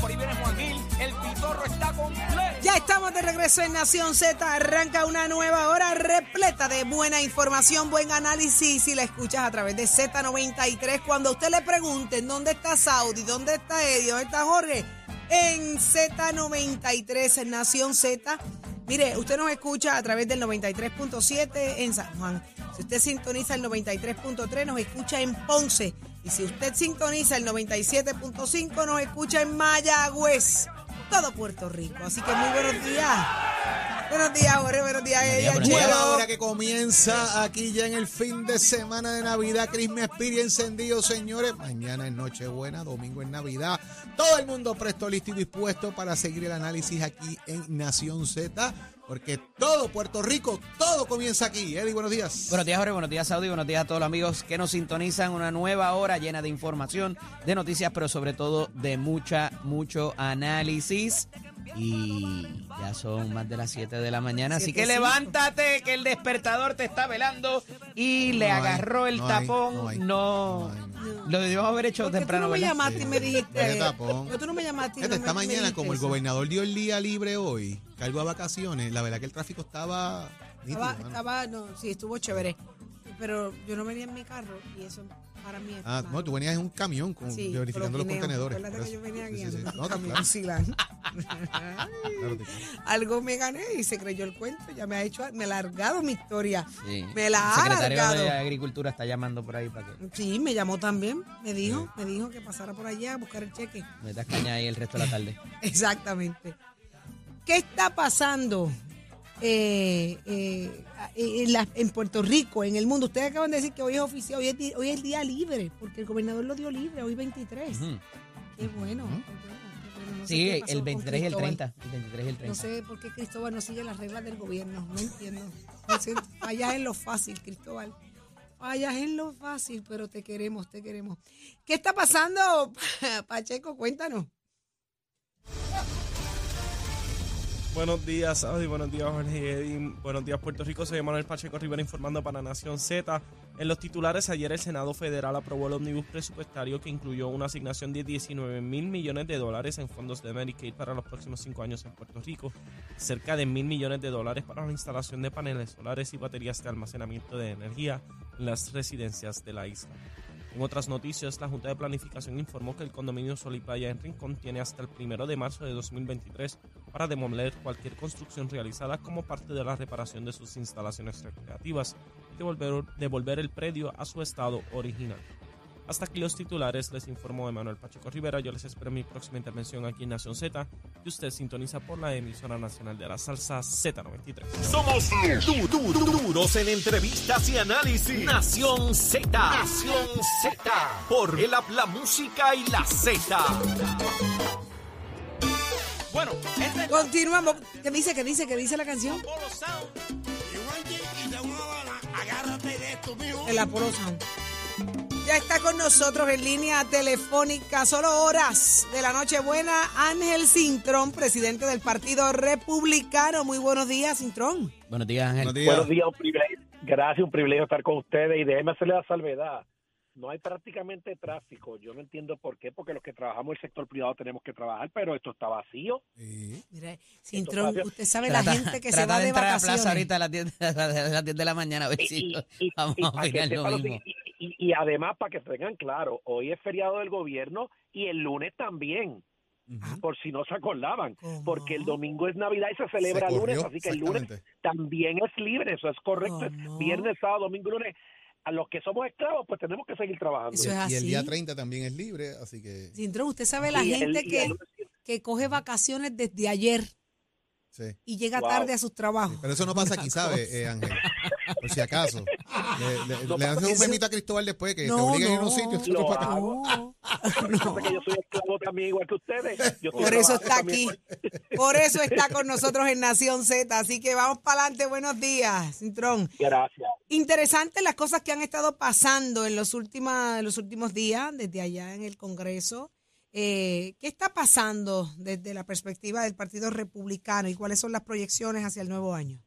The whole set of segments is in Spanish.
Por ahí viene Juan Gil, el pitorro está completo. Ya estamos de regreso en Nación Z. Arranca una nueva hora repleta de buena información, buen análisis. Y la escuchas a través de Z93. Cuando usted le pregunten dónde está Saudi, dónde está Eddie, dónde está Jorge, en Z93, en Nación Z. Mire, usted nos escucha a través del 93.7 en San Juan. Si usted sintoniza el 93.3, nos escucha en Ponce. Y si usted sintoniza el 97.5, nos escucha en Mayagüez. Todo Puerto Rico. Así que muy buenos días. Buenos días, Jorge. Buenos días, ella. La hora que comienza aquí ya en el fin de semana de Navidad. Christmas Spirit encendido, señores. Mañana es Nochebuena, domingo es Navidad. Todo el mundo presto, listo y dispuesto para seguir el análisis aquí en Nación Z. Porque todo Puerto Rico, todo comienza aquí. Eddie, buenos días. Buenos días, Jorge. Buenos días, Saudi. Buenos días a todos los amigos que nos sintonizan. Una nueva hora llena de información, de noticias, pero sobre todo de mucha, mucho análisis. Y ya son más de las 7 de la mañana. Así que levántate, que el despertador te está velando. Y le No hay, agarró el no hay, tapón. no hay, no. no hay, no Lo debíamos haber hecho ¿Por qué tú temprano, no me ¿verdad? llamaste y me dijiste? Qué tapón. ¿Por qué tú no me llamaste y Fíjate, no esta me- me mañana, dijiste como el eso? gobernador dio el día libre hoy, cargo a vacaciones, la verdad que el tráfico estaba nítido, Estaba, mano. estaba, no, sí, estuvo chévere. Pero yo no venía en mi carro y eso para mí es. Ah, malo. no, tú venías en un camión con, Sí, verificando los contenedores. Acuérdate que yo venía Sí, sí, guiando sí. con No, claro, Silán. claro, te- Algo me gané y se creyó el cuento. Ya me ha hecho, me ha alargado mi historia. Sí. Me la el ha secretario alargado. de Agricultura está llamando por ahí para que Sí, me llamó también. Me dijo, me dijo que pasara por allá a buscar el cheque. metas caña ahí el resto de la tarde. Exactamente. ¿Qué está pasando eh, eh, en, la- en Puerto Rico, en el mundo? Ustedes acaban de decir que hoy es oficial, hoy es, hoy es día libre, porque el gobernador lo dio libre, hoy 23. Ujú. Qué bueno. qué bueno. No sé Sí, el con 23 y el Cristóbal. 30. El 23 y el 30. No sé por qué Cristóbal no sigue las reglas del gobierno, no entiendo. No sé, fallas en lo fácil, Cristóbal. Fallas en lo fácil, pero te queremos, te queremos. ¿Qué está pasando, Pacheco? Cuéntanos. Buenos días, Saudi. Buenos días, Jorge y Eddie. Buenos días, Puerto Rico. Soy Manuel Pacheco Rivera informando para Nación Z. En los titulares, ayer el Senado Federal aprobó el ómnibus presupuestario que incluyó una asignación de 19 mil millones de dólares en fondos de Medicaid para los próximos cinco años en Puerto Rico, cerca de mil millones de dólares para la instalación de paneles solares y baterías de almacenamiento de energía en las residencias de la isla. En otras noticias, la Junta de Planificación informó que el condominio Sol y en Rincón tiene hasta el primero de marzo de 2023 para demoler cualquier construcción realizada como parte de la reparación de sus instalaciones recreativas y devolver el predio a su estado original. Hasta aquí los titulares, les informó Emanuel Pacheco Rivera. Yo les espero en mi próxima intervención aquí en Nación Z, que usted sintoniza por la emisora nacional de la salsa Z93. Somos du- du- du- duros en entrevistas y análisis. Nación Z. Nación Z. Por el app, la música y la Z. Bueno, este es Continuamos. ¿Qué dice? ¿Qué dice? ¿Qué dice la canción? Polo Sound. El Apolo Sound. Ya está con nosotros en línea telefónica, solo horas de la Nochebuena, Ángel Cintrón, presidente del Partido Republicano. Muy buenos días, Cintrón. Buenos días, Ángel. Buenos días. Buenos días, un privilegio. Gracias, un privilegio estar con ustedes y déjeme hacerle la salvedad. No hay prácticamente tráfico. Yo no entiendo por qué, porque los que trabajamos en el sector privado tenemos que trabajar, pero esto está vacío. Sí. Mire, Cintrón, Esto- usted sabe la gente que se trata va de de entrar a la vacaciones. plaza ahorita a las 10, de- a las 10 de la mañana a ver si Y, vamos a opinar lo mismo. además, para que tengan claro, hoy es feriado del gobierno y el lunes también, Ujú. por si no se acordaban, ¿Cómo? porque el domingo es Navidad y se celebra Se el lunes, así que el lunes también es libre, eso es correcto. Viernes, sábado, domingo, lunes. A los que somos esclavos, pues tenemos que seguir trabajando. Eso es Y el día 30 también es libre, así que Cintrón, usted sabe la Y gente que, el- que coge vacaciones desde ayer sí. y llega Wow. tarde a sus trabajos. Pero eso no pasa aquí, Una ¿sabes, cosa. eh, Ángel? Por si acaso. Le, le, No hacen un eso. memito a Cristóbal después que te No, obligan a ir a no. unos sitios. Lo para. No, Yo sé que yo soy esclavo también, igual que ustedes. Yo por eso está aquí. Por eso está con nosotros en Nación Z. Así que vamos para adelante. Buenos días, Cintrón. Gracias. Interesantes las cosas que han estado pasando en los, última- en los últimos días, desde allá en el Congreso. Eh, ¿Qué está pasando desde la perspectiva del Partido Republicano y cuáles son las proyecciones hacia el nuevo año?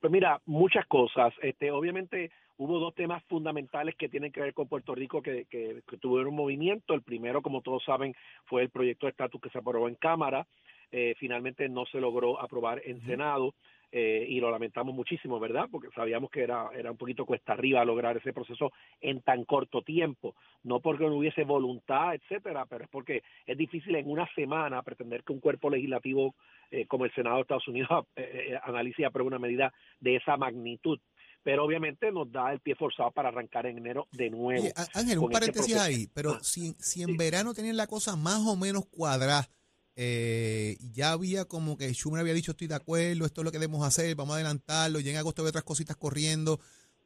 Pues mira, muchas cosas. Este, obviamente hubo dos temas fundamentales que tienen que ver con Puerto Rico que, que, que tuvieron movimiento. El primero, como todos saben, fue el proyecto de estatus que se aprobó en Cámara. Eh, finalmente no se logró aprobar en Senado eh, y lo lamentamos muchísimo, ¿verdad? Porque sabíamos que era, era un poquito cuesta arriba lograr ese proceso en tan corto tiempo. No porque no hubiese voluntad, etcétera, pero es porque es difícil en una semana pretender que un cuerpo legislativo eh, como el Senado de Estados Unidos eh, eh, analice y apruebe una medida de esa magnitud. Pero obviamente nos da el pie forzado para arrancar en enero de nuevo. Oye, Ángel, un ese paréntesis ahí, pero Ah, si, si en sí. verano tenían la cosa más o menos cuadrada, eh, ya había como que Schumer había dicho estoy de acuerdo, esto es lo que debemos hacer, vamos a adelantarlo, ya en agosto había otras cositas corriendo.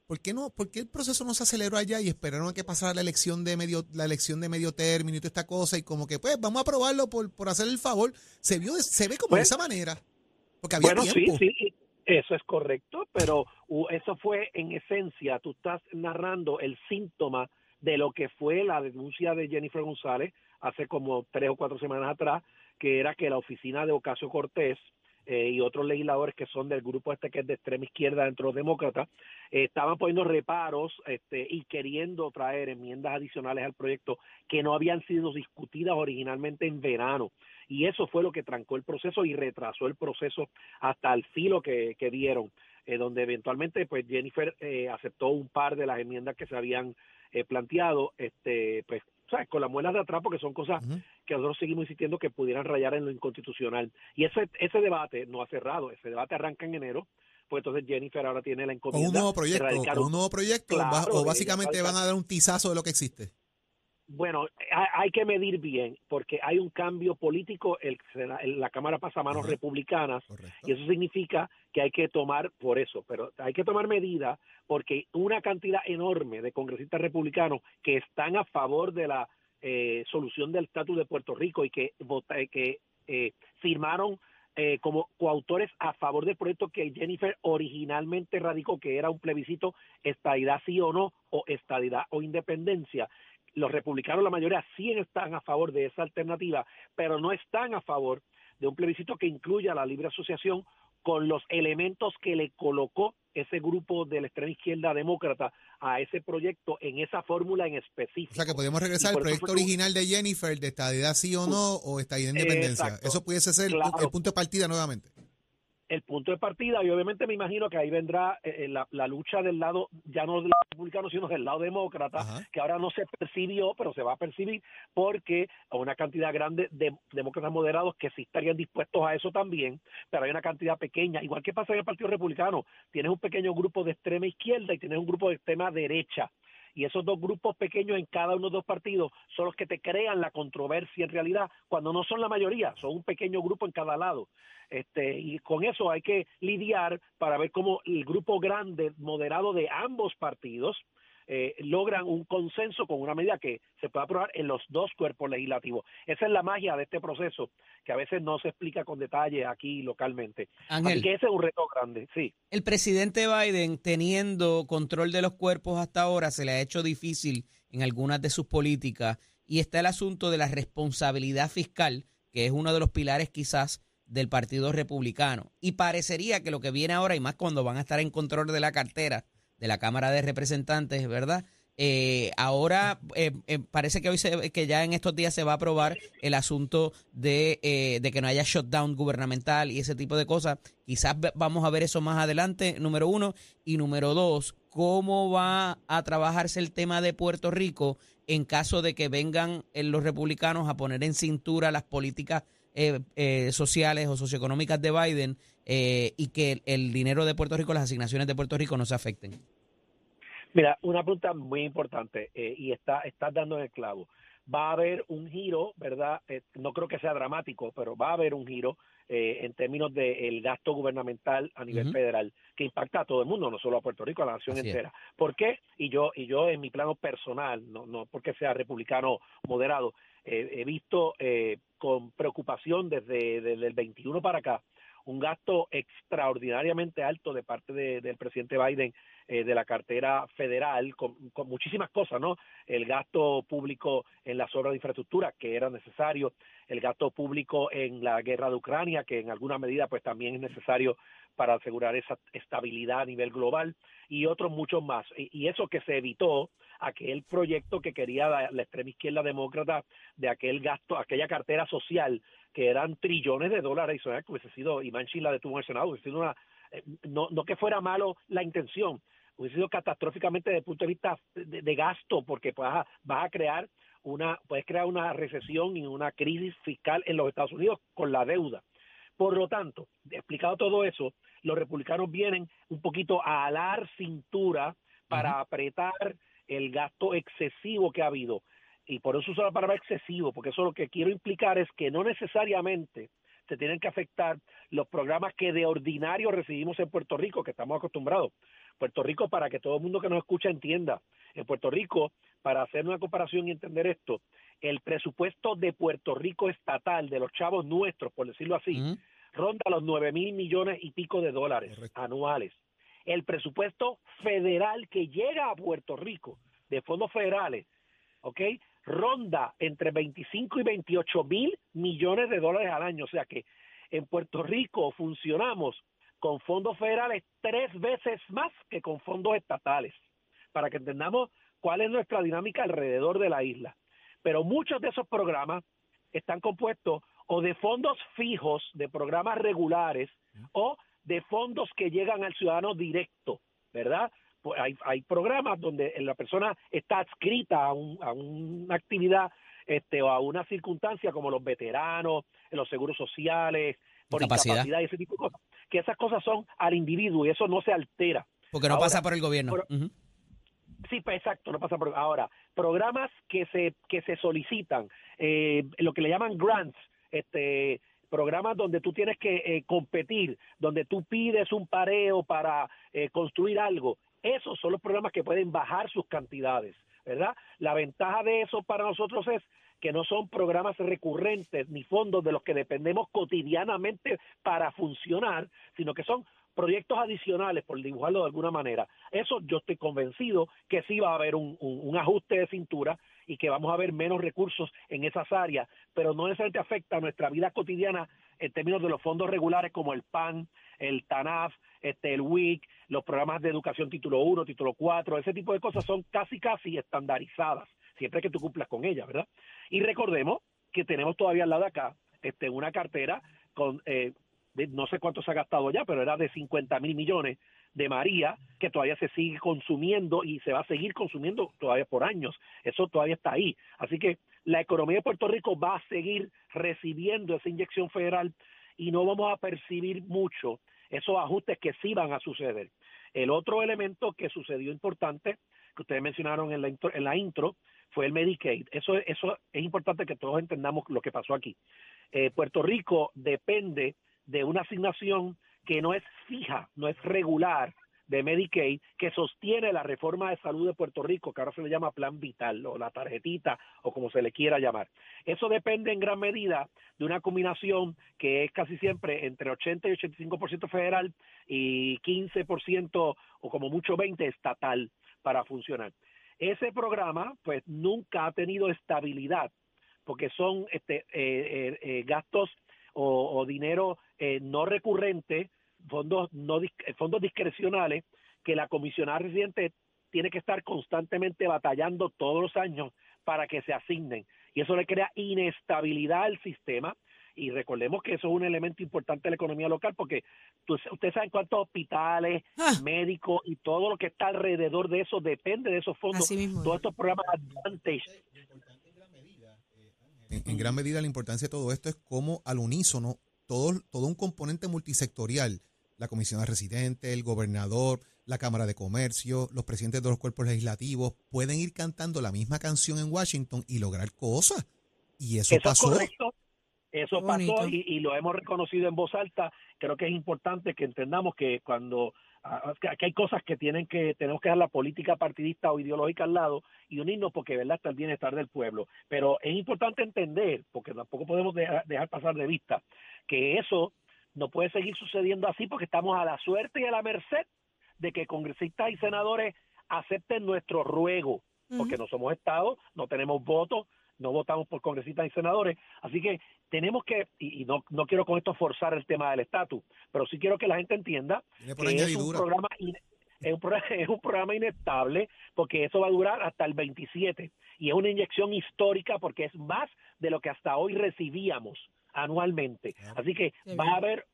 ¿Por qué no? ¿Por qué el proceso no se aceleró allá y esperaron a que pasara la elección de medio, la elección de medio término y toda esta cosa? Y como que, pues, vamos a aprobarlo por, por hacer el favor. Se vio, de- se ve como de Bueno. esa manera. Porque había Bueno, tiempo. sí, sí, eso es correcto, pero eso fue en esencia, tú estás narrando el síntoma de lo que fue la denuncia de Jennifer González hace como tres o cuatro semanas atrás, que era que la oficina de Ocasio Cortés eh, y otros legisladores que son del grupo este que es de extrema izquierda dentro de los demócratas, eh, estaban poniendo reparos este, y queriendo traer enmiendas adicionales al proyecto que no habían sido discutidas originalmente en verano. Y eso fue lo que trancó el proceso y retrasó el proceso hasta el filo que, que dieron, eh, donde eventualmente pues Jennifer aceptó un par de las enmiendas que se habían planteado, este pues ¿sabes? con las muelas de atrás porque son cosas que nosotros seguimos insistiendo que pudieran rayar en lo inconstitucional. Y ese ese debate no ha cerrado, ese debate arranca en enero, pues entonces Jennifer ahora tiene la Con encomienda un nuevo proyecto, un- un nuevo proyecto, Claro, o básicamente van a dar un tizazo de lo que existe. Bueno, hay, que medir bien, porque hay un cambio político, el, la Cámara pasa a manos republicanas, Correcto. y eso significa que hay que tomar, por eso, pero hay que tomar medidas, porque una cantidad enorme de congresistas republicanos que están a favor de la eh, solución del estatus de Puerto Rico y que, vota- que eh, firmaron eh, como coautores a favor del proyecto que Jennifer originalmente radicó, que era un plebiscito estadidad sí o no, o estadidad o independencia. Los republicanos, la mayoría, sí están a favor de esa alternativa, pero no están a favor de un plebiscito que incluya la libre asociación con los elementos que le colocó ese grupo de la extrema izquierda demócrata a ese proyecto en esa fórmula en específico. O sea, que podemos regresar al proyecto fue original de Jennifer, de estadidad sí o no, o estadidad independencia. Exacto. Eso pudiese ser Claro. el punto de partida nuevamente. El punto de partida y obviamente me imagino que ahí vendrá eh, la, la lucha del lado, ya no del lado republicano, sino del lado demócrata, Ajá. que ahora no se percibió, pero se va a percibir porque hay una cantidad grande de demócratas moderados que sí estarían dispuestos a eso también, pero hay una cantidad pequeña, igual que pasa en el Partido Republicano, tienes un pequeño grupo de extrema izquierda y tienes un grupo de extrema derecha. Y esos dos grupos pequeños en cada uno de los partidos son los que te crean la controversia en realidad, cuando no son la mayoría, son un pequeño grupo en cada lado. Este, y con eso hay que lidiar para ver cómo el grupo grande, moderado de ambos partidos, eh, logran un consenso con una medida que se pueda aprobar en los dos cuerpos legislativos. Esa es la magia de este proceso, que a veces no se explica con detalle aquí localmente. Así Ángel, que ese es un reto grande, sí. el presidente Biden, teniendo control de los cuerpos hasta ahora, se le ha hecho difícil en algunas de sus políticas. Y está el asunto de la responsabilidad fiscal, que es uno de los pilares quizás del Partido Republicano. Y parecería que lo que viene ahora, y más cuando van a estar en control de la cartera de la Cámara de Representantes, ¿verdad? Eh, ahora eh, eh, parece que hoy se, que ya en estos días se va a aprobar el asunto de, que no haya shutdown gubernamental y ese tipo de cosas. Quizás vamos a ver eso más adelante, número uno. Y número dos, cómo va a trabajarse el tema de Puerto Rico en caso de que vengan los republicanos a poner en cintura las políticas sociales o socioeconómicas de Biden y que el dinero de Puerto Rico, las asignaciones de Puerto Rico no se afecten. Mira, una pregunta muy importante eh, y está estás dando en el clavo. Va a haber un giro, ¿verdad? Eh, no creo que sea dramático, pero va a haber un giro eh, en términos del gasto gubernamental a nivel federal que impacta a todo el mundo, no solo a Puerto Rico, a la nación Así es. entera. ¿Por qué? Y yo y yo en mi plano personal, no no porque sea republicano moderado, eh, he visto eh, con preocupación desde, desde el 21 para acá un gasto extraordinariamente alto de parte de- del presidente Biden eh, de la cartera federal con, con muchísimas cosas, ¿no? El gasto público en las obras de infraestructura que era necesario, el gasto público en la guerra de Ucrania que en alguna medida pues también es necesario para asegurar esa estabilidad a nivel global y otros muchos más. Y, y eso que se evitó aquel proyecto que quería la, la extrema izquierda demócrata de aquel gasto, aquella cartera social que eran trillones de dólares adicionales que hubiese sido, y Manchin la detuvo en el Senado, hubiese sido una, eh, no, que fuera malo la intención, hubiese sido catastróficamente desde el punto de vista de, de gasto, porque vas a, vas a crear una, puedes crear una recesión y una crisis fiscal en los Estados Unidos con la deuda. Por lo tanto, explicado todo eso, los republicanos vienen un poquito a alar cintura para apretar el gasto excesivo que ha habido. Y por eso uso la palabra excesivo, porque eso lo que quiero implicar es que no necesariamente se tienen que afectar los programas que de ordinario recibimos en Puerto Rico, que estamos acostumbrados. Puerto Rico, para que todo el mundo que nos escucha entienda, en Puerto Rico, para hacer una comparación y entender esto, el presupuesto de Puerto Rico estatal, de los chavos nuestros, por decirlo así, ronda los 9 mil millones y pico de dólares Correcto. anuales. El presupuesto federal que llega a Puerto Rico de fondos federales, ¿ok? Ronda entre 25 y 28 mil millones de dólares al año. O sea que en Puerto Rico funcionamos con fondos federales tres veces más que con fondos estatales, para que entendamos cuál es nuestra dinámica alrededor de la isla. Pero muchos de esos programas están compuestos o de fondos fijos, de programas regulares, o de fondos que llegan al ciudadano directo, ¿verdad? Pues hay, hay programas donde la persona está adscrita a, un- a una actividad este, o a una circunstancia como los veteranos, los seguros sociales, por Incapacidad. incapacidad y ese tipo de cosas. Que esas cosas son al individuo y eso no se altera. Porque no Ahora, pasa por el gobierno. pero-. Sí, pues exacto, no pasa por ahora. Programas que se que se solicitan, eh, lo que le llaman grants, este programas donde tú tienes que eh, competir, donde tú pides un pareo para eh, construir algo. Esos son los programas que pueden bajar sus cantidades, ¿verdad? La ventaja de eso para nosotros es que no son programas recurrentes ni fondos de los que dependemos cotidianamente para funcionar, sino que son proyectos adicionales, por dibujarlo de alguna manera. Eso yo estoy convencido que sí va a haber un, un- ajuste de cintura y que vamos a ver menos recursos en esas áreas, pero no necesariamente afecta a nuestra vida cotidiana en términos de los fondos regulares como el PAN, el TANAF, este, el WIC, los programas de educación título 1, título 4, ese tipo de cosas son casi casi estandarizadas, siempre que tú cumplas con ellas, ¿verdad? Y recordemos que tenemos todavía al lado de acá este, una cartera con, eh, no sé cuánto se ha gastado ya, pero era de 50 mil millones de María, que todavía se sigue consumiendo y se va a seguir consumiendo todavía por años. Eso todavía está ahí. Así que la economía de Puerto Rico va a seguir recibiendo esa inyección federal y no vamos a percibir mucho esos ajustes que sí van a suceder. El otro elemento que sucedió importante, que ustedes mencionaron en la intro, en la intro fue el Medicaid. Eso, eso es importante que todos entendamos lo que pasó aquí. Eh, Puerto Rico depende de una asignación que no es fija, no es regular de Medicaid, que sostiene la reforma de salud de Puerto Rico, que ahora se le llama Plan Vital o la tarjetita o como se le quiera llamar. Eso depende en gran medida de una combinación que es casi siempre entre 80 y 85% federal y 15% o como mucho 20 estatal para funcionar. Ese programa pues nunca ha tenido estabilidad porque son este, eh, eh, eh, gastos o, o dinero eh, no recurrente, fondos no eh, fondos discrecionales que la comisionada residente tiene que estar constantemente batallando todos los años para que se asignen. Y eso le crea inestabilidad al sistema. Y recordemos que eso es un elemento importante de la economía local porque ustedes saben cuántos hospitales, Ah. médicos y todo lo que está alrededor de eso depende de esos fondos, todos estos programas Advantage En, gran medida la importancia de todo esto es cómo al unísono todo, todo un componente multisectorial, la comisión de residentes, el gobernador, la Cámara de Comercio, los presidentes de los cuerpos legislativos, pueden ir cantando la misma canción en Washington y lograr cosas. Y eso, Eso pasó. es correcto. Eso pasó y, y lo hemos reconocido en voz alta. Creo que es importante que entendamos que cuando aquí hay cosas que tienen que tenemos que dejar la política partidista o ideológica al lado y unirnos porque verdad está el bienestar del pueblo. Pero es importante entender, porque tampoco podemos dejar, dejar pasar de vista que eso no puede seguir sucediendo así porque estamos a la suerte y a la merced de que congresistas y senadores acepten nuestro ruego, porque no somos Estado, no tenemos votos, no votamos por congresistas y senadores, así que tenemos que, y, y no, no quiero con esto forzar el tema del estatus, pero sí quiero que la gente entienda que es un programa in- es un, programa, es un programa inestable porque eso va a durar hasta el 27 y es una inyección histórica porque es más de lo que hasta hoy recibíamos anualmente. Así que va a haber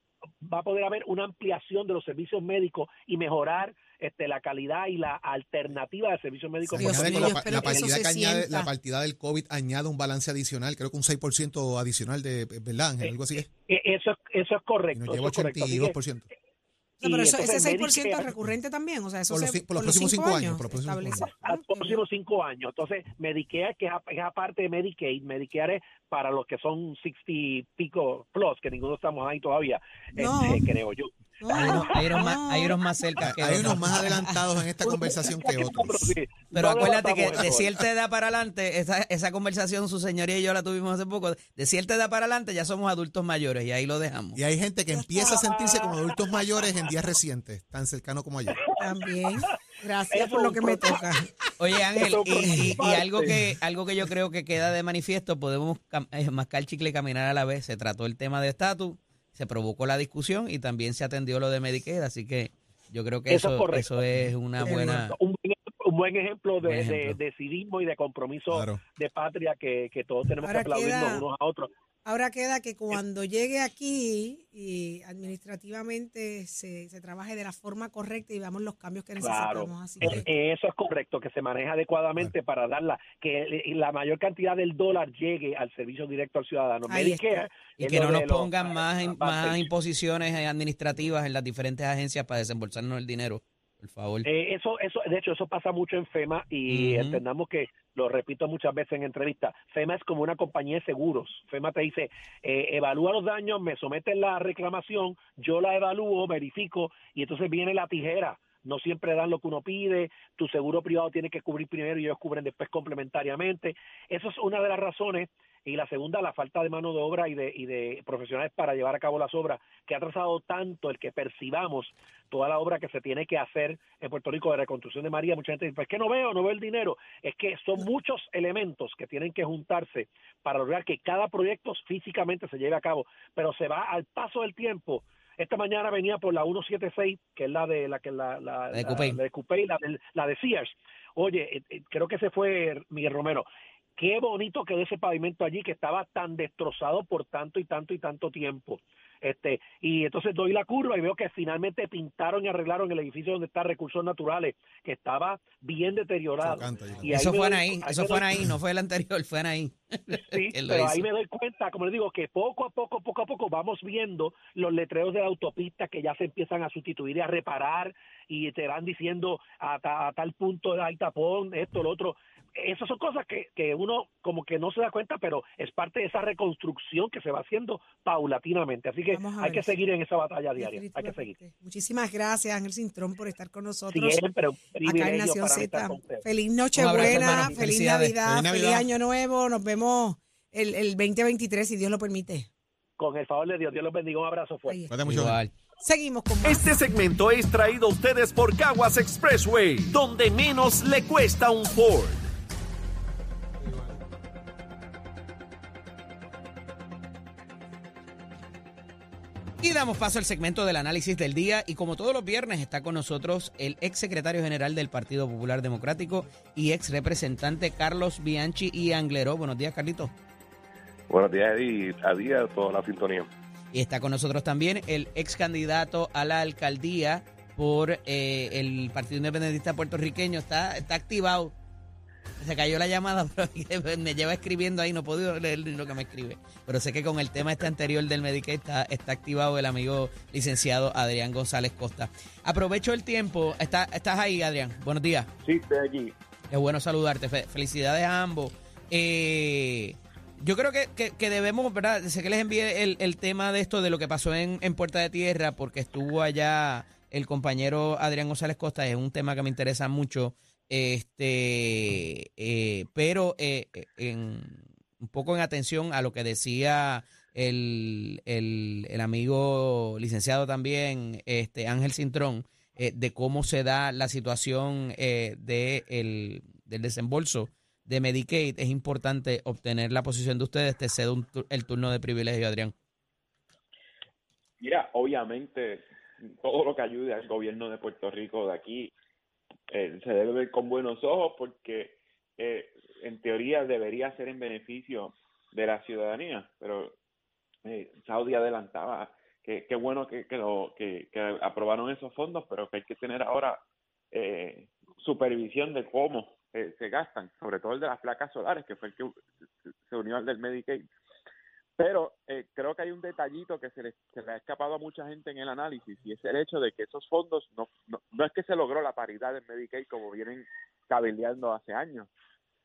va a poder haber una ampliación de los servicios médicos y mejorar este, la calidad y la alternativa de servicios médicos. Dios yo la, la partida se que añade, la partida del COVID añade un balance adicional, creo que un 6% adicional de, ¿verdad, Ángel? Algo así es. Eh, Eso, eso es Y correcto. nos eso lleva es correcto. Así que- 82%. No, pero y eso, ese entonces 6% es Medicare- recurrente también, o sea, eso Por los se- por los próximos cinco años, por los próximos cinco establece. a los próximos cinco años. Entonces, Medicare, que es, es aparte de Medicaid, Medicare es para los que son 60 pico plus, que ninguno estamos ahí todavía, No. este, creo yo. Hay unos, hay unos más, no. hay unos más cerca que Hay otros. unos más adelantados en esta conversación que otros. Sí, Pero no acuérdate que de cierta edad para adelante, esa, esa conversación su señoría y yo la tuvimos hace poco, de cierta edad para adelante ya somos adultos mayores y ahí lo dejamos. Y hay gente que empieza a sentirse como adultos mayores en días recientes, tan cercano como ayer. También. Gracias Eso por lo que me toca. Oye Ángel, y, y- y parte. algo que algo que yo creo que queda de manifiesto, podemos eh, mascar chicle y caminar a la vez. Se trató el tema de estatus, se provocó la discusión y también se atendió lo de Medicaid, así que yo creo que Eso es eso, es una buena... un buen, un buen ejemplo de, Buen de- ejemplo. de civismo y de compromiso Claro. de patria que, que todos tenemos Ahora que aplaudirnos queda- unos a otros. Ahora queda que cuando llegue aquí y administrativamente se, se trabaje de la forma correcta y veamos los cambios que Claro, necesitamos. Así Es- que, eso es correcto, que se maneje adecuadamente para darla, que la mayor cantidad del dólar llegue al servicio directo al ciudadano. Medicare. Y que no nos los- pongan más, los más advantage. imposiciones eh, administrativas en las diferentes agencias para desembolsarnos el dinero, por favor. Eh, eso, eso, de hecho, eso pasa mucho en FEMA y entendamos que, lo repito muchas veces en entrevistas, FEMA es como una compañía de seguros. FEMA te dice, eh, evalúa los daños, me someten la reclamación, yo la evalúo, verifico y entonces viene la tijera. No siempre dan lo que uno pide, tu seguro privado tiene que cubrir primero y ellos cubren después complementariamente. Eso es una de las razones. Y la segunda, la falta de mano de obra y de, y de profesionales para llevar a cabo las obras, que ha trazado tanto el que percibamos toda la obra que se tiene que hacer en Puerto Rico de reconstrucción de María. Mucha gente dice, pues que no veo, no veo el dinero. Es que son muchos elementos que tienen que juntarse para lograr que cada proyecto físicamente se lleve a cabo, pero se va al paso del tiempo. Esta mañana venía por la 176, que es la de la que la, la, La de la- Coupey. la de la de Sears. Oye, eh, eh, creo que se fue Miguel Romero. Qué bonito quedó ese pavimento allí que estaba tan destrozado por tanto y tanto y tanto tiempo. Este, y entonces doy la curva y veo que finalmente pintaron y arreglaron el edificio donde está Recursos Naturales, que estaba bien deteriorado. Creo. Y ahí eso fue doy- ahí, ahí eso fue doy- ahí, no fue el anterior, fue ahí. Sí, pero ahí me doy cuenta, como les digo, que poco a poco, poco a poco vamos viendo los letreros de la autopista que ya se empiezan a sustituir y a reparar y te van diciendo a, ta- a tal punto hay tapón, esto, lo otro. Esas son cosas que, que uno como que no se da cuenta, pero es parte de esa reconstrucción que se va haciendo paulatinamente. Así que hay ver que seguir en esa batalla diaria. Hay que seguir. Muchísimas gracias, Ángel Cintrón, por estar con nosotros. Siempre un Acá en privilegio Nación para estar con. Feliz Nochebuena, feliz Felicidades. Navidad, Feliz feliz. Año Nuevo. Nos vemos el, el 2023, si Dios lo permite. Con el favor de Dios, Dios los bendiga. Un abrazo fuerte. Mucho. Igual. Seguimos con más. Este segmento es traído a ustedes por Caguas Expressway, donde menos le cuesta un Ford. Damos paso al segmento del análisis del día y como todos los viernes está con nosotros el ex secretario general del Partido Popular Democrático y ex representante Carlos Bianchi y Angleró. Buenos días, Carlitos. Buenos días, Eddie. A día toda la sintonía. Y está con nosotros también el ex candidato a la alcaldía por eh, el Partido Independentista puertorriqueño. Está, está activado. Se cayó la llamada, pero me lleva escribiendo ahí, no he podido leer lo que me escribe. Pero sé que con el tema este anterior del Medicaid está, está activado el amigo licenciado Adrián González Costa. Aprovecho el tiempo. Está, estás ahí, Adrián. Buenos días. Sí, estoy aquí. Es bueno saludarte. Fe- Felicidades a ambos. Eh, yo creo que, que- que debemos, ¿verdad? Sé que les envié el, el tema de esto, de lo que pasó en, en Puerta de Tierra, porque estuvo allá el compañero Adrián González Costa. Es un tema que me interesa mucho. Este, eh, pero eh, eh, en, un poco en atención a lo que decía el, el, el amigo licenciado también, este Ángel Cintrón, eh, de cómo se da la situación eh, de el- del desembolso de Medicaid, es importante obtener la posición de ustedes. Te cedo un el turno de privilegio, Adrián. Mira, obviamente todo lo que ayude al gobierno de Puerto Rico de aquí eh, se debe ver con buenos ojos porque eh, en teoría debería ser en beneficio de la ciudadanía, pero eh, Saudi adelantaba que qué bueno que, que, lo, que, aprobaron esos fondos, pero que hay que tener ahora eh, supervisión de cómo eh, se gastan, sobre todo el de las placas solares, que fue el que se- se unió al del Medicaid. Pero eh, creo que hay un detallito que se le, ha escapado a mucha gente en el análisis y es el hecho de que esos fondos no, no, no es que se logró la paridad en Medicaid como vienen cabildeando hace años,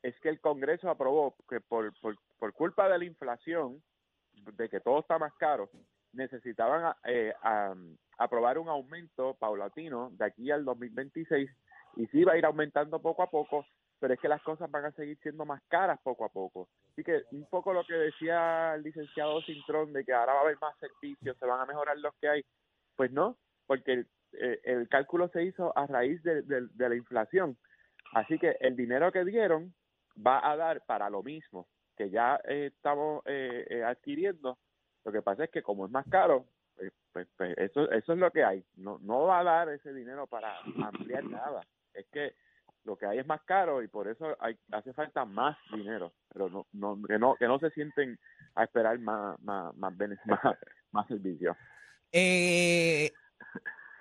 es que el Congreso aprobó que por, por, por culpa de la inflación, de que todo está más caro, necesitaban eh, a- aprobar un aumento paulatino de aquí al 2026 y sí va a ir aumentando poco a poco, pero es que las cosas van a seguir siendo más caras poco a poco. Así que un poco lo que decía el licenciado Cintrón de que ahora va a haber más servicios, se van a mejorar los que hay, pues no, porque eh, el cálculo se hizo a raíz de, de- de la inflación. Así que el dinero que dieron va a dar para lo mismo que ya eh, estamos eh, eh, adquiriendo. Lo que pasa es que como es más caro, pues, pues, pues, eso, eso es lo que hay. No, no va a dar ese dinero para ampliar nada. Es que lo que hay es más caro y por eso hay, hace falta más dinero, pero no, no, que no que no se sienten a esperar más más más, bene- más, más servicios. Eh,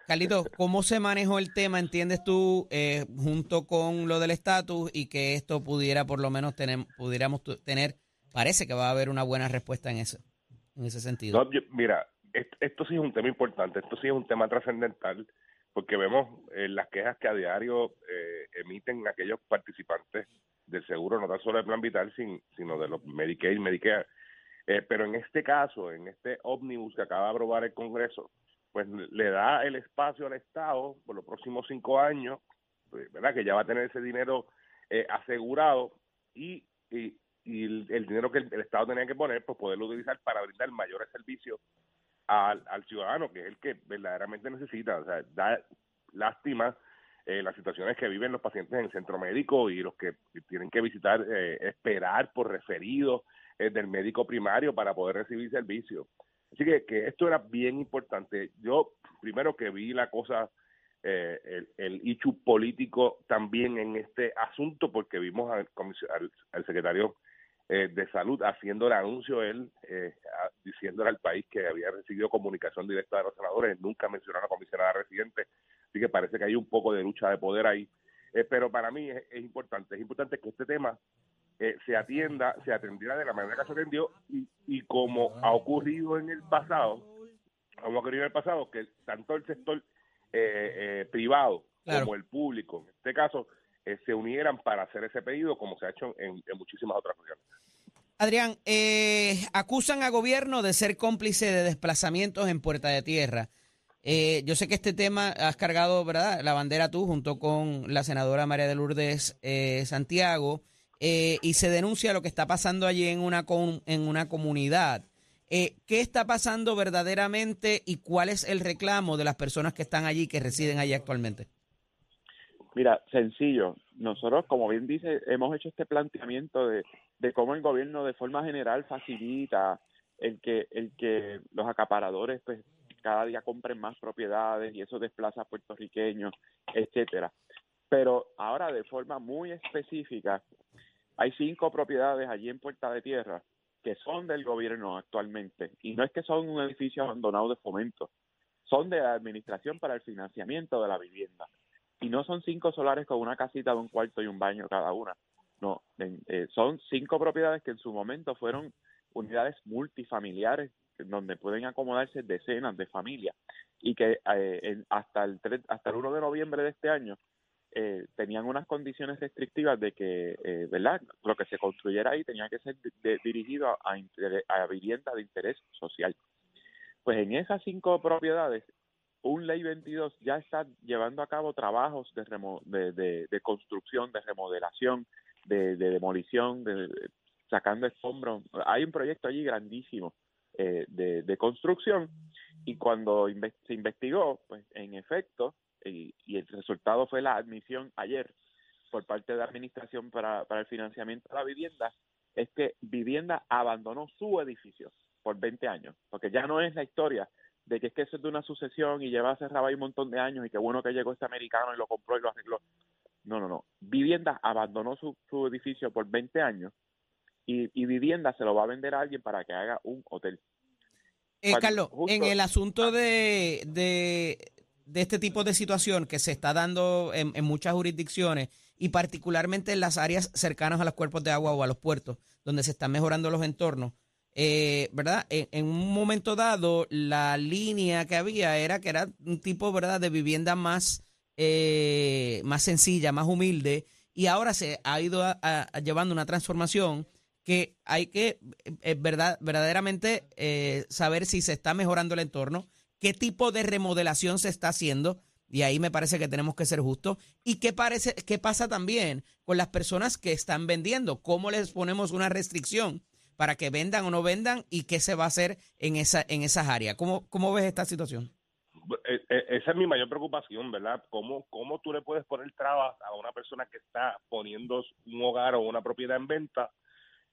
Carlito, ¿cómo se manejó el tema, entiendes tú, eh, junto con lo del estatus y que esto pudiera por lo menos tener, pudiéramos tener, parece que va a haber una buena respuesta en ese, en ese sentido. No, yo- mira, est- esto sí es un tema importante, esto sí es un tema trascendental, porque vemos eh, las quejas que a diario eh, emiten aquellos participantes del seguro, no tan solo del plan vital, sin- sino de los Medicaid, Medicare. Eh, pero en este caso, en este ómnibus que acaba de aprobar el Congreso, pues le da el espacio al Estado por los próximos cinco años, pues, ¿verdad? Que ya va a tener ese dinero eh, asegurado y, y, y el, dinero que el Estado tenía que poner, pues poderlo utilizar para brindar mayores servicios al, al ciudadano, que es el que verdaderamente necesita. O sea, da lástima eh, las situaciones que viven los pacientes en el centro médico y los que tienen que visitar, eh, esperar por referido eh, del médico primario para poder recibir servicio. Así que, que esto era bien importante. Yo, primero que vi la cosa, eh, el, el ichu político también en este asunto, porque vimos al, al, al secretario eh, de salud haciendo el anuncio él, eh, a- diciéndole al país que había recibido comunicación directa de los senadores, nunca mencionó a la comisionada residente, así que parece que hay un poco de lucha de poder ahí. Eh, pero para mí es, es importante, es importante que este tema eh, se atienda, se atendiera de la manera que se atendió y, y como ha ocurrido en el pasado, como ha ocurrido en el pasado, que tanto el sector eh, eh, privado Claro. como el público, en este caso, eh, se unieran para hacer ese pedido como se ha hecho en, muchísimas otras ocasiones. Adrián, eh, acusan a gobierno de ser cómplice de desplazamientos en Puerta de Tierra. Eh, yo sé que este tema has cargado, ¿verdad? La bandera tú junto con la senadora María de Lourdes eh, Santiago eh, y se denuncia lo que está pasando allí en una, com- en una comunidad. Eh, ¿Qué está pasando verdaderamente y cuál es el reclamo de las personas que están allí, que residen allí actualmente? Mira, sencillo. Nosotros, como bien dice, hemos hecho este planteamiento de, cómo el gobierno de forma general facilita el que, el que los acaparadores pues cada día compren más propiedades y eso desplaza a puertorriqueños, etcétera. Pero ahora de forma muy específica, hay cinco propiedades allí en Puerta de Tierra que son del gobierno actualmente y no es que son un edificio abandonado de fomento, son de la administración para el financiamiento de la vivienda y no son cinco solares con una casita de un cuarto y un baño cada una. No, eh, son cinco propiedades que en su momento fueron unidades multifamiliares donde pueden acomodarse decenas de familias y que eh, hasta el 3 hasta el 1 de noviembre de este año eh, tenían unas condiciones restrictivas de que, eh, ¿verdad? Lo que se construyera ahí tenía que ser de- dirigido a, a, a vivienda de interés social. Pues en esas cinco propiedades un ley 22 ya está llevando a cabo trabajos de, remo- de, construcción, de remodelación, de, de demolición, de, sacando escombros. Hay un proyecto allí grandísimo eh, de, construcción y cuando se investigó, pues en efecto, y, y el resultado fue la admisión ayer, por parte de la Administración para, para el Financiamiento de la Vivienda es que Vivienda abandonó su edificio por 20 años, porque ya no es la historia de que es que eso es de una sucesión y lleva cerrado ahí un montón de años y qué bueno que llegó este americano y lo compró y lo arregló. No, no, no. Vivienda abandonó su, su edificio por 20 años y, y Vivienda se lo va a vender a alguien para que haga un hotel. Eh, Cuando Carlos, justo- en el asunto de, de, de este tipo de situación que se está dando en, en muchas jurisdicciones y particularmente en las áreas cercanas a los cuerpos de agua o a los puertos, donde se están mejorando los entornos, eh, ¿verdad? En, un momento dado, la línea que había era que era un tipo, ¿verdad?, de vivienda más, eh, más sencilla, más humilde, y ahora se ha ido llevando una transformación que hay que eh, verdad, verdaderamente eh, saber si se está mejorando el entorno, qué tipo de remodelación se está haciendo, y ahí me parece que tenemos que ser justos, y qué, parece, qué pasa también con las personas que están vendiendo, cómo les ponemos una restricción para que vendan o no vendan y qué se va a hacer en, esa, en esas áreas. ¿Cómo, ¿Cómo ves esta situación? Eh, eh, Esa es mi mayor preocupación, ¿verdad? ¿Cómo, ¿Cómo tú le puedes poner trabas a una persona que está poniendo un hogar o una propiedad en venta?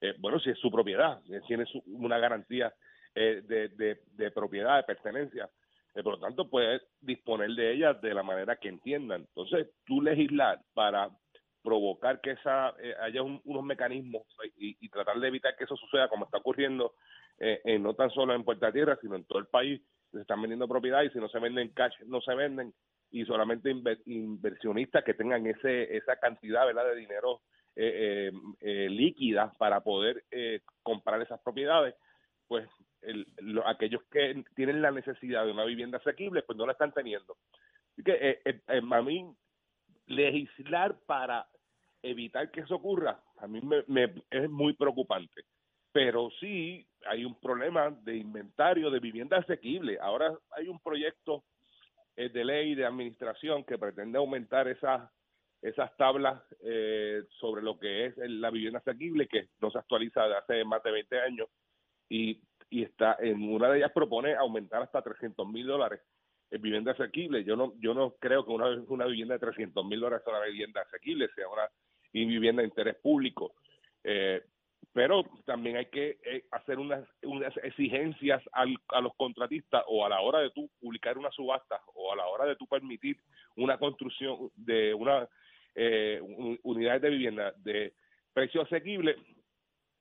Eh, bueno, si es su propiedad, eh, tiene una garantía eh, de, de, propiedad, de pertenencia. Eh, por lo tanto, puedes disponer de ella de la manera que entiendan. Entonces, tú legislar para provocar que esa eh, haya un- unos mecanismos y, y tratar de evitar que eso suceda como está ocurriendo eh, eh, no tan solo en Puerta Tierra, sino en todo el país, se están vendiendo propiedades y si no se venden cash, no se venden y solamente inver- inversionistas que tengan ese esa cantidad verdad de dinero eh, eh, eh, líquida para poder comprar esas propiedades, pues el- lo- aquellos que tienen la necesidad de una vivienda asequible, pues no la están teniendo. Así que eh, eh, a mí legislar para evitar que eso ocurra, a mí me, es muy preocupante. Pero sí hay un problema de inventario de vivienda asequible. Ahora hay un proyecto eh, de ley de administración que pretende aumentar esas esas tablas eh, sobre lo que es la vivienda asequible que no se actualiza de hace más de 20 años y, y está en una de ellas propone aumentar hasta 300 mil dólares vivienda asequible. Yo no yo no creo que una, una vivienda de 300 mil dólares sea una vivienda asequible, sea una vivienda de interés público. Eh, pero también hay que eh, hacer unas, unas exigencias al, a los contratistas o a la hora de tú publicar una subasta o a la hora de tú permitir una construcción de una eh, un- unidades de vivienda de precio asequible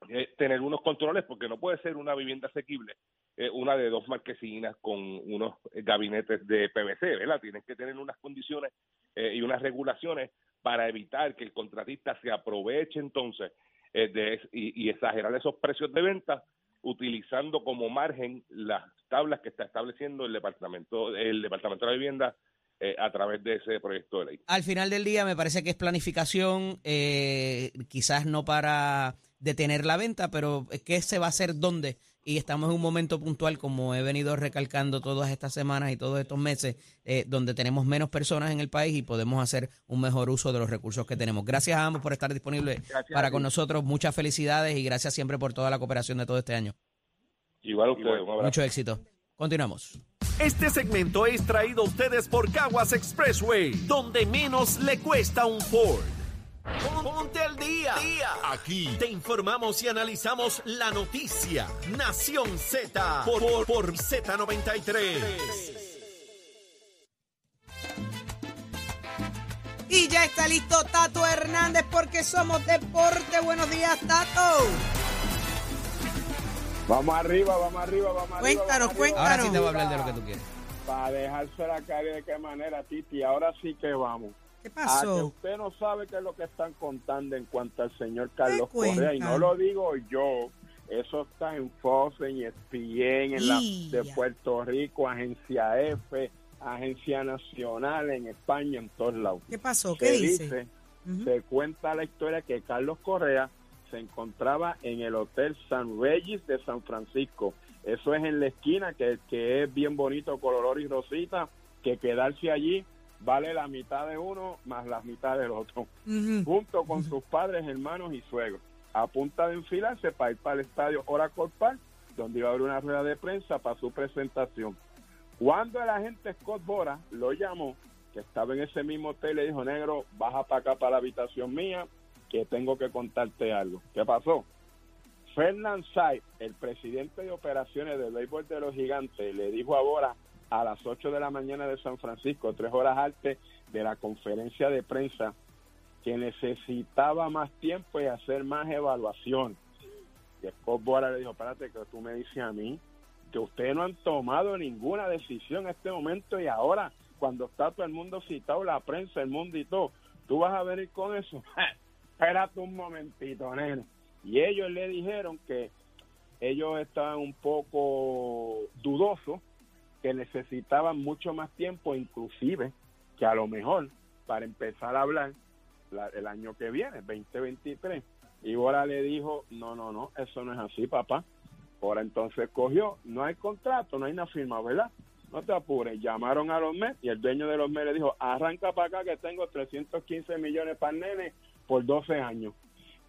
eh, tener unos controles porque no puede ser una vivienda asequible eh, una de dos marquesinas con unos gabinetes de PVC, ¿verdad? Tienen que tener unas condiciones eh, y unas regulaciones para evitar que el contratista se aproveche entonces de, y, y exagerar esos precios de venta utilizando como margen las tablas que está estableciendo el departamento el departamento de la vivienda a través de ese proyecto de ley. Al final del día me parece que es planificación, eh, quizás no para detener la venta, pero qué se va a hacer dónde. Y estamos en un momento puntual, como he venido recalcando todas estas semanas y todos estos meses, eh, donde tenemos menos personas en el país y podemos hacer un mejor uso de los recursos que tenemos. Gracias a ambos por estar disponibles Gracias para con nosotros. Muchas felicidades y gracias siempre por toda la cooperación de todo este año. Igual a ustedes, un abrazo. Mucho éxito. Continuamos. Este segmento es traído a ustedes por Caguas Expressway, donde menos le cuesta un Ford. Ponte al día. Aquí te informamos y analizamos la noticia. Nación Z por, por, por Z93. Y ya está listo Tato Hernández porque somos deporte. Buenos días, Tato. Vamos arriba, vamos arriba, vamos arriba. Cuéntanos, vamos cuéntanos. Ahora sí te voy a hablar de lo que tú quieres. Para dejarse la caer de qué manera, Titi. Ahora sí que vamos. ¿Qué A que pasó? usted no sabe qué es lo que están contando en cuanto al señor Carlos. Correa. Y no lo digo yo. Eso está en Fox, en ESPN, en la de Puerto Rico, Agencia F, Agencia Nacional, en España, en todos lados. ¿Qué pasó? ¿Qué se dice? Se cuenta la historia que Carlos Correa se encontraba en el Hotel San Regis de San Francisco. Eso es en la esquina, que, que es bien bonito, color y rosita, que quedarse allí vale la mitad de uno más la mitad del otro, junto con sus padres, hermanos y suegros, a punta de enfilarse para ir para el estadio Oracle Park, donde iba a haber una rueda de prensa para su presentación. Cuando el agente Scott Bora lo llamó, que estaba en ese mismo hotel, le dijo, negro, baja para acá para la habitación mía, que tengo que contarte algo. ¿Qué pasó? Fernand Said, el presidente de operaciones del béisbol de los gigantes, le dijo ahora a las 8 de la mañana de San Francisco, tres horas antes de la conferencia de prensa, que necesitaba más tiempo y hacer más evaluación. Y Scott Boras le dijo, espérate, que tú me dices a mí que ustedes no han tomado ninguna decisión en este momento y ahora, cuando está todo el mundo citado, la prensa, el mundo y todo, tú vas a venir con eso. espérate un momentito, nene. Y ellos le dijeron que ellos estaban un poco dudosos, que necesitaban mucho más tiempo, inclusive que a lo mejor para empezar a hablar la- el año que viene, 2023. Y ahora le dijo, no, no, no, eso no es así, papá. Ahora entonces cogió, no hay contrato, no hay una firma, ¿verdad? No te apures. Llamaron a los MES y el dueño de los MES le dijo, arranca para acá que tengo 315 millones para nene por 12 años.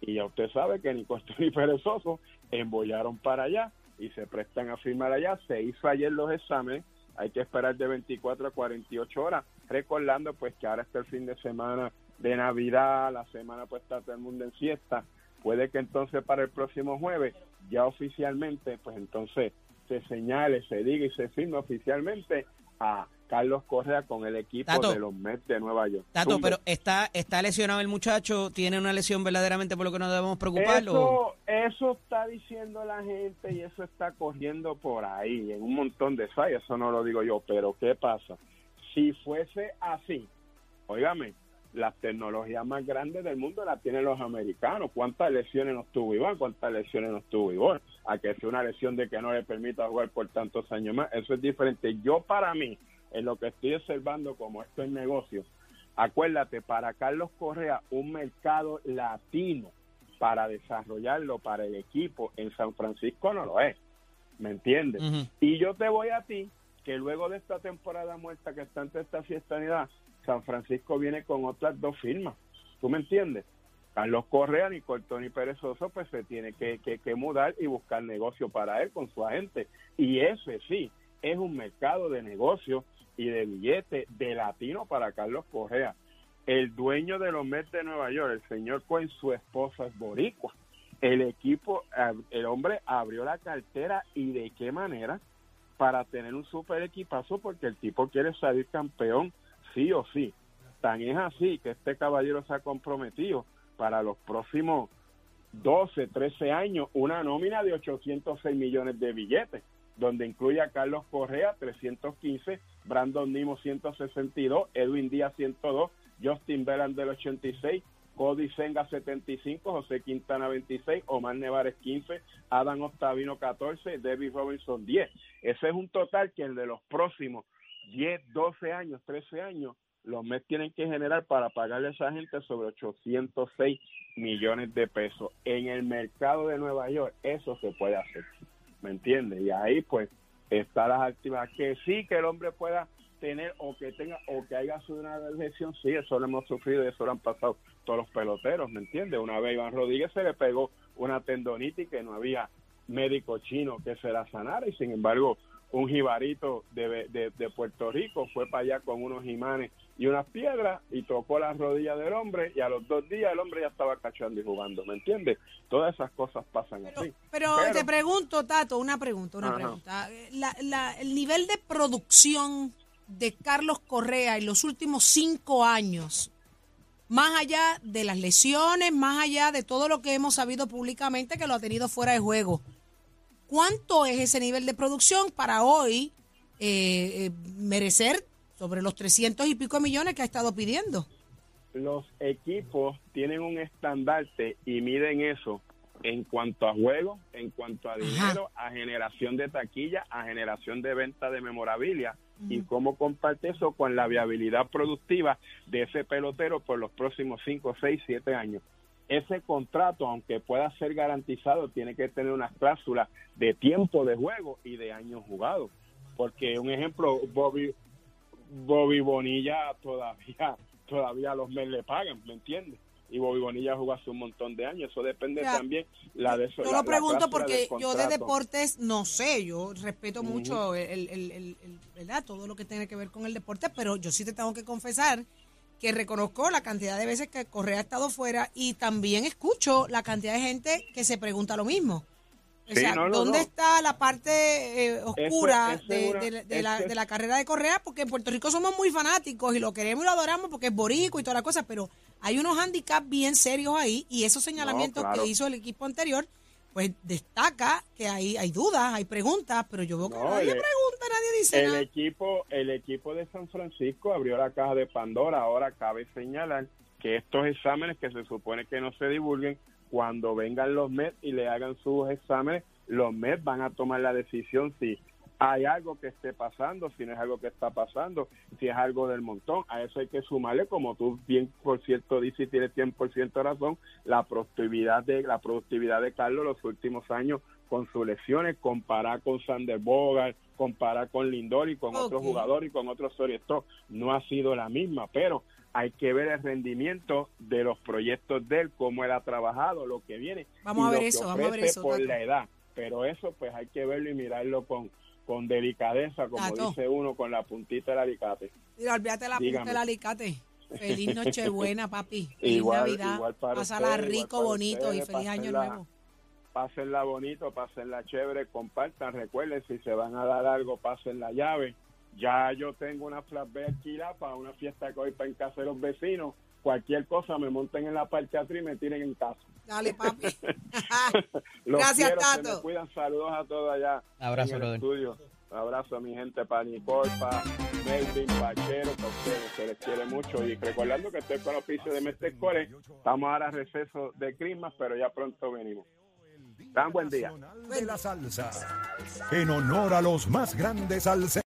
Y ya usted sabe que ni Costo ni Perezoso embollaron para allá y se prestan a firmar allá. Se hizo ayer los exámenes, hay que esperar de 24 a 48 horas, recordando pues que ahora está el fin de semana de Navidad, la semana pues está todo el mundo en fiesta. Puede que entonces para el próximo jueves ya oficialmente, pues entonces se señale, se diga y se firme oficialmente a Carlos Correa con el equipo Tato. de los Mets de Nueva York. Tato, pero está, está lesionado el muchacho, tiene una lesión verdaderamente por lo que nos debemos preocupar. o- Eso, eso está diciendo la gente y eso está corriendo por ahí en un montón de fallas, eso no lo digo yo, pero ¿qué pasa? Si fuese así, óigame, las tecnologías más grandes del mundo las tienen los americanos. ¿Cuántas lesiones nos tuvo Iván? ¿Cuántas lesiones nos tuvo Iván? A que sea una lesión de que no le permita jugar por tantos años más, eso es diferente. Yo para mí, en lo que estoy observando como esto es negocio, acuérdate, para Carlos Correa, un mercado latino para desarrollarlo para el equipo en San Francisco no lo es. ¿Me entiendes? Y yo te voy a ti que luego de esta temporada muerta que está ante esta fiesta de Navidad, San Francisco viene con otras dos firmas. ¿Tú me entiendes? Carlos Correa ni Tony Perezoso pues se tiene que, que, que mudar y buscar negocio para él con su agente. Y ese sí, es un mercado de negocio y de billete de latino para Carlos Correa. El dueño de los Mets de Nueva York, el señor Cohen, su esposa es boricua. El equipo, el hombre abrió la cartera y de qué manera para tener un super equipazo porque el tipo quiere salir campeón sí o sí. Tan es así que este caballero se ha comprometido para los próximos 12, 13 años una nómina de 806 millones de billetes, donde incluye a Carlos Correa 315, Brandon Nimo 162, Edwin Díaz 102, Justin Bellan del 86, Cody Senga 75, José Quintana 26, Omar Nevares 15, Adam Octavino 14, David Robinson 10. Ese es un total que el de los próximos 10, 12 años, 13 años, los Mets tienen que generar para pagarle a esa gente sobre 806 millones de pesos. En el mercado de Nueva York eso se puede hacer, ¿me entiendes? Y ahí pues está las actividades. Que sí que el hombre pueda tener o que tenga o que haya sido una lesión, sí, eso lo hemos sufrido y eso lo han pasado todos los peloteros, ¿me entiendes? Una vez Iván Rodríguez se le pegó una tendonitis que no había médico chino que se la sanara y sin embargo un jibarito de, de, de Puerto Rico fue para allá con unos imanes y unas piedras y tocó la rodilla del hombre y a los dos días el hombre ya estaba cachando y jugando, ¿me entiendes? Todas esas cosas pasan así. Pero, Pero- te pregunto, Tato, una pregunta, una Ajá. pregunta. La- la- el nivel de producción de Carlos Correa en los últimos cinco años, más allá de las lesiones, más allá de todo lo que hemos sabido públicamente que lo ha tenido fuera de juego, ¿cuánto es ese nivel de producción para hoy eh, eh, merecer sobre los 300 y pico millones que ha estado pidiendo? los equipos tienen un estandarte y miden eso en cuanto a juego, en cuanto a dinero, a generación de taquilla, a generación de venta de memorabilia y cómo comparte eso con la viabilidad productiva de ese pelotero por los próximos 5, 6, 7 años. Ese contrato, aunque pueda ser garantizado, tiene que tener unas cláusulas de tiempo de juego y de años jugados. Porque un ejemplo, Bobby, Bobby Bonilla todavía todavía los Mets le pagan, ¿me entiendes? y Bobby Bonilla jugó hace un montón de años. Eso depende también la de eso. Yo la- lo pregunto porque yo de deportes no sé, yo respeto mucho el, el- el- el- ¿verdad? todo lo que tiene que ver con el deporte, pero yo sí te tengo que confesar que reconozco la cantidad de veces que Correa ha estado fuera y también escucho la cantidad de gente que se pregunta lo mismo. O Sí, sea, no, no, ¿dónde no. está la parte eh, oscura es de, de- de la, de la carrera de Correa? Porque en Puerto Rico somos muy fanáticos y lo queremos y lo adoramos porque es borico y toda la cosa, pero hay unos handicaps bien serios ahí y esos señalamientos claro. que hizo el equipo anterior, pues destaca que hay, hay dudas, hay preguntas, pero yo veo que nadie el- pregunta, nadie dice El nada. equipo, el equipo de San Francisco abrió la caja de Pandora. Ahora cabe señalar que estos exámenes que se supone que no se divulguen, cuando vengan los MED y le hagan sus exámenes, los MED van a tomar la decisión si hay algo que esté pasando, si no es algo que está pasando, si es algo del montón. A eso hay que sumarle, como tú bien, por cierto, dices y tienes 100% de razón, la productividad de la productividad de Carlos los últimos años con sus lesiones, comparar con Sander Bogart, comparar con Lindor y con otros Ok. jugadores y con otros shortstop, no ha sido la misma, pero hay que ver el rendimiento de los proyectos de él, cómo él ha trabajado, lo que viene. Vamos y a ver lo que eso, vamos a ver eso, por Tato. la edad. Pero eso pues hay que verlo y mirarlo con, con delicadeza, como Tato. dice uno, con la puntita del alicate. Mira, olvídate la punta Dígame. del alicate. Feliz Nochebuena, papi. Feliz Igual- Navidad. igual para Pásala ustedes, rico, para bonito y feliz año nuevo. Pásenla bonito, pásenla chévere, compartan, recuerden, si se van a dar algo, pasen la llave. Ya yo tengo una flashback alquilada para una fiesta que hoy para en casa de los vecinos. Cualquier cosa me monten en la parte atrás y me tiren en casa. Dale, papi. Los Gracias, quiero, se Tato. me cuidan, saludos a todos allá Abrazo, en el estudio. Un abrazo a mi gente, para Nicole, para Melvin, para Chero, para ustedes, se les quiere mucho. Y recordando que estoy con oficio de Mestre Core, estamos ahora a receso de Christmas, pero ya pronto venimos. Tan buen día. de la salsa. En honor a los más grandes salseros.